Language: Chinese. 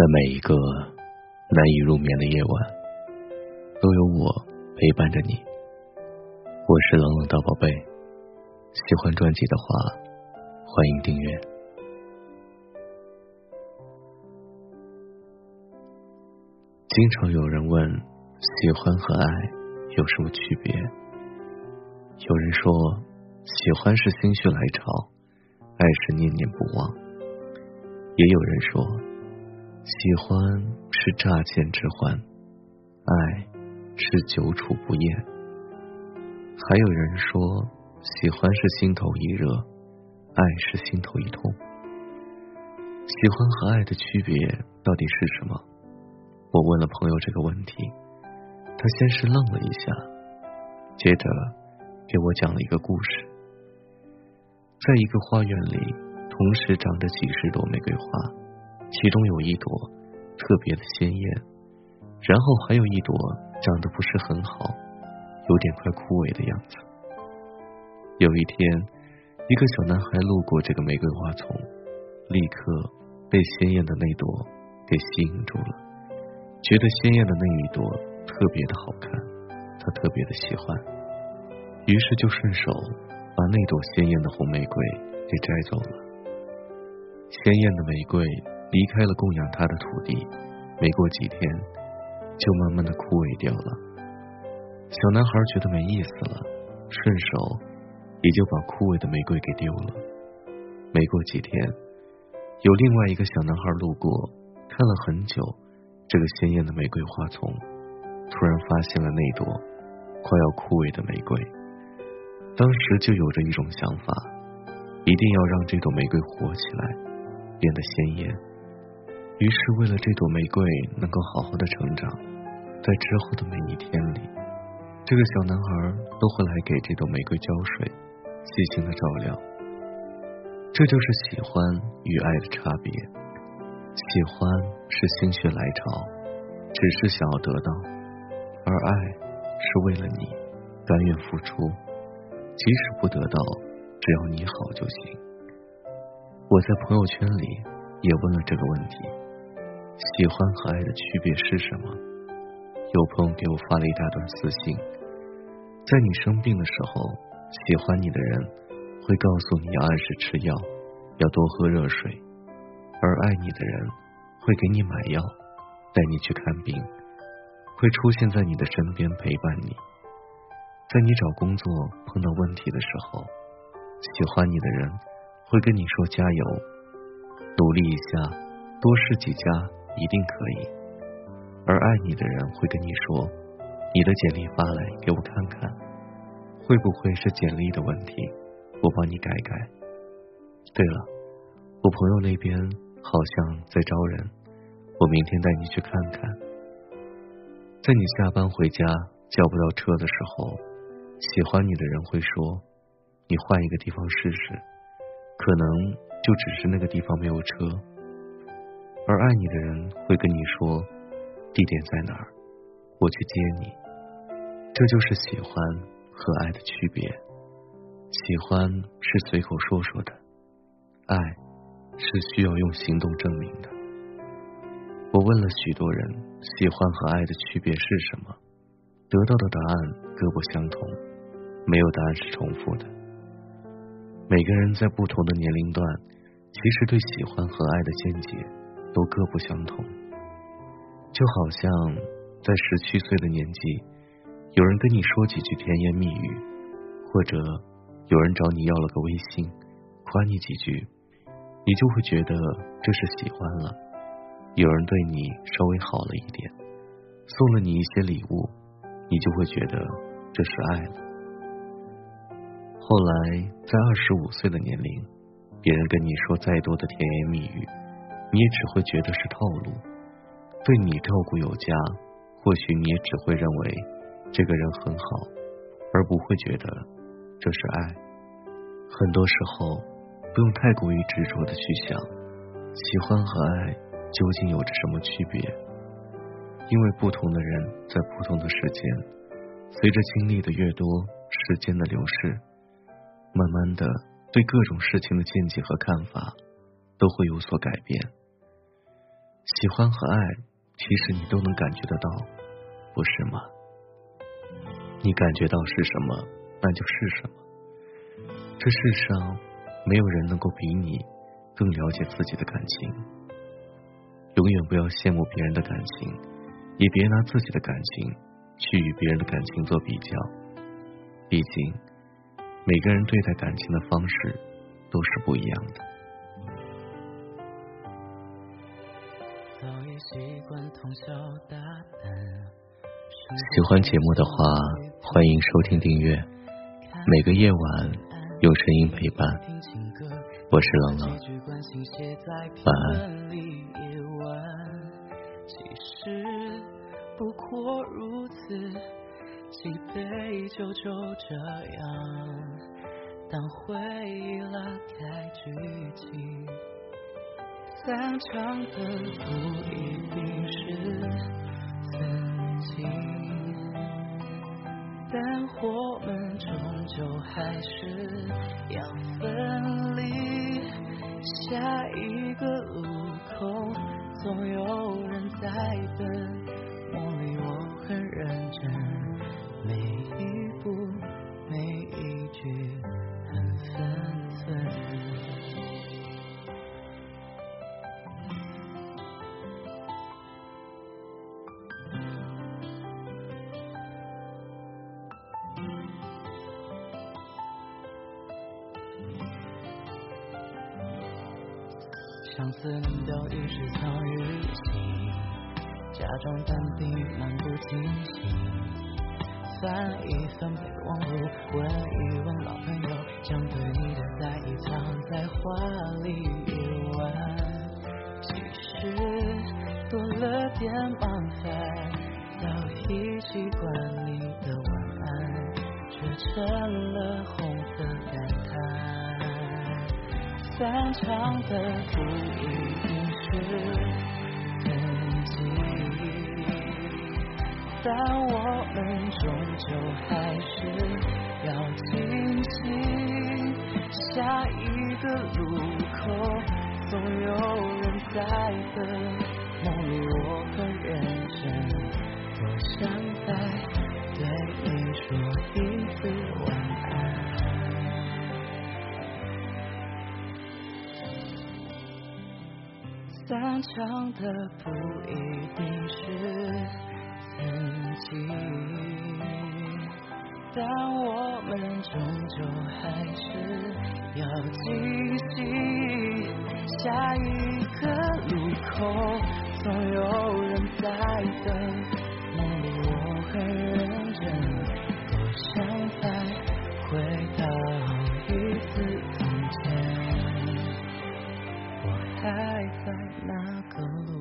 在每一个难以入眠的夜晚，都有我陪伴着你。我是冷冷的宝贝，喜欢专辑的话，欢迎订阅。经常有人问，喜欢和爱有什么区别？有人说，喜欢是心血来潮，爱是念念不忘。也有人说。喜欢是乍见之欢，爱是久处不厌。还有人说，喜欢是心头一热，爱是心头一痛。喜欢和爱的区别到底是什么？我问了朋友这个问题，他先是愣了一下，接着给我讲了一个故事。在一个花园里，同时长着几十朵玫瑰花。其中有一朵特别的鲜艳，然后还有一朵长得不是很好，有点快枯萎的样子。有一天，一个小男孩路过这个玫瑰花丛，立刻被鲜艳的那朵给吸引住了，觉得鲜艳的那一朵特别的好看，他特别的喜欢，于是就顺手把那朵鲜艳的红玫瑰给摘走了。鲜艳的玫瑰。离开了供养他的土地，没过几天，就慢慢的枯萎掉了。小男孩觉得没意思了，顺手也就把枯萎的玫瑰给丢了。没过几天，有另外一个小男孩路过，看了很久这个鲜艳的玫瑰花丛，突然发现了那朵快要枯萎的玫瑰。当时就有着一种想法，一定要让这朵玫瑰活起来，变得鲜艳。于是，为了这朵玫瑰能够好好的成长，在之后的每一天里，这个小男孩都会来给这朵玫瑰浇水，细心的照料。这就是喜欢与爱的差别。喜欢是心血来潮，只是想要得到；而爱是为了你，甘愿付出，即使不得到，只要你好就行。我在朋友圈里也问了这个问题。喜欢和爱的区别是什么？有朋友给我发了一大段私信，在你生病的时候，喜欢你的人会告诉你要按时吃药，要多喝热水；而爱你的人会给你买药，带你去看病，会出现在你的身边陪伴你。在你找工作碰到问题的时候，喜欢你的人会跟你说加油，努力一下，多试几家。一定可以，而爱你的人会跟你说：“你的简历发来给我看看，会不会是简历的问题？我帮你改改。”对了，我朋友那边好像在招人，我明天带你去看看。在你下班回家叫不到车的时候，喜欢你的人会说：“你换一个地方试试，可能就只是那个地方没有车。”而爱你的人会跟你说地点在哪儿，我去接你。这就是喜欢和爱的区别。喜欢是随口说说的，爱是需要用行动证明的。我问了许多人，喜欢和爱的区别是什么？得到的答案各不相同，没有答案是重复的。每个人在不同的年龄段，其实对喜欢和爱的见解。都各不相同，就好像在十七岁的年纪，有人跟你说几句甜言蜜语，或者有人找你要了个微信，夸你几句，你就会觉得这是喜欢了；有人对你稍微好了一点，送了你一些礼物，你就会觉得这是爱了。后来在二十五岁的年龄，别人跟你说再多的甜言蜜语。你也只会觉得是套路，对你照顾有加，或许你也只会认为这个人很好，而不会觉得这是爱。很多时候，不用太过于执着的去想，喜欢和爱究竟有着什么区别？因为不同的人在不同的时间，随着经历的越多，时间的流逝，慢慢的对各种事情的见解和看法都会有所改变。喜欢和爱，其实你都能感觉得到，不是吗？你感觉到是什么，那就是什么。这世上没有人能够比你更了解自己的感情。永远不要羡慕别人的感情，也别拿自己的感情去与别人的感情做比较。毕竟，每个人对待感情的方式都是不一样的。喜欢节目的话，欢迎收听订阅。每个夜晚有声音陪伴，我是冷冷，晚安。不过如此，几杯就就这样当回忆拉开剧情。散场的不一定是曾经，但我们终究还是要分离。下一个路口，总有人在等。相思冷掉于是藏于心，假装淡定漫不经心，翻一翻备忘录，问一问老朋友，将对你的在意藏在话里一晚。其实多了点麻烦，早已习惯你的晚安，却成了散场的不一定是曾经，但我们终究还是要清醒。下一个路口，总有人在等。想的不一定是曾经，但我们终究还是要继续。下一个路口，总有人在等。梦里我很认真，多想再回到一次从前。还在那个路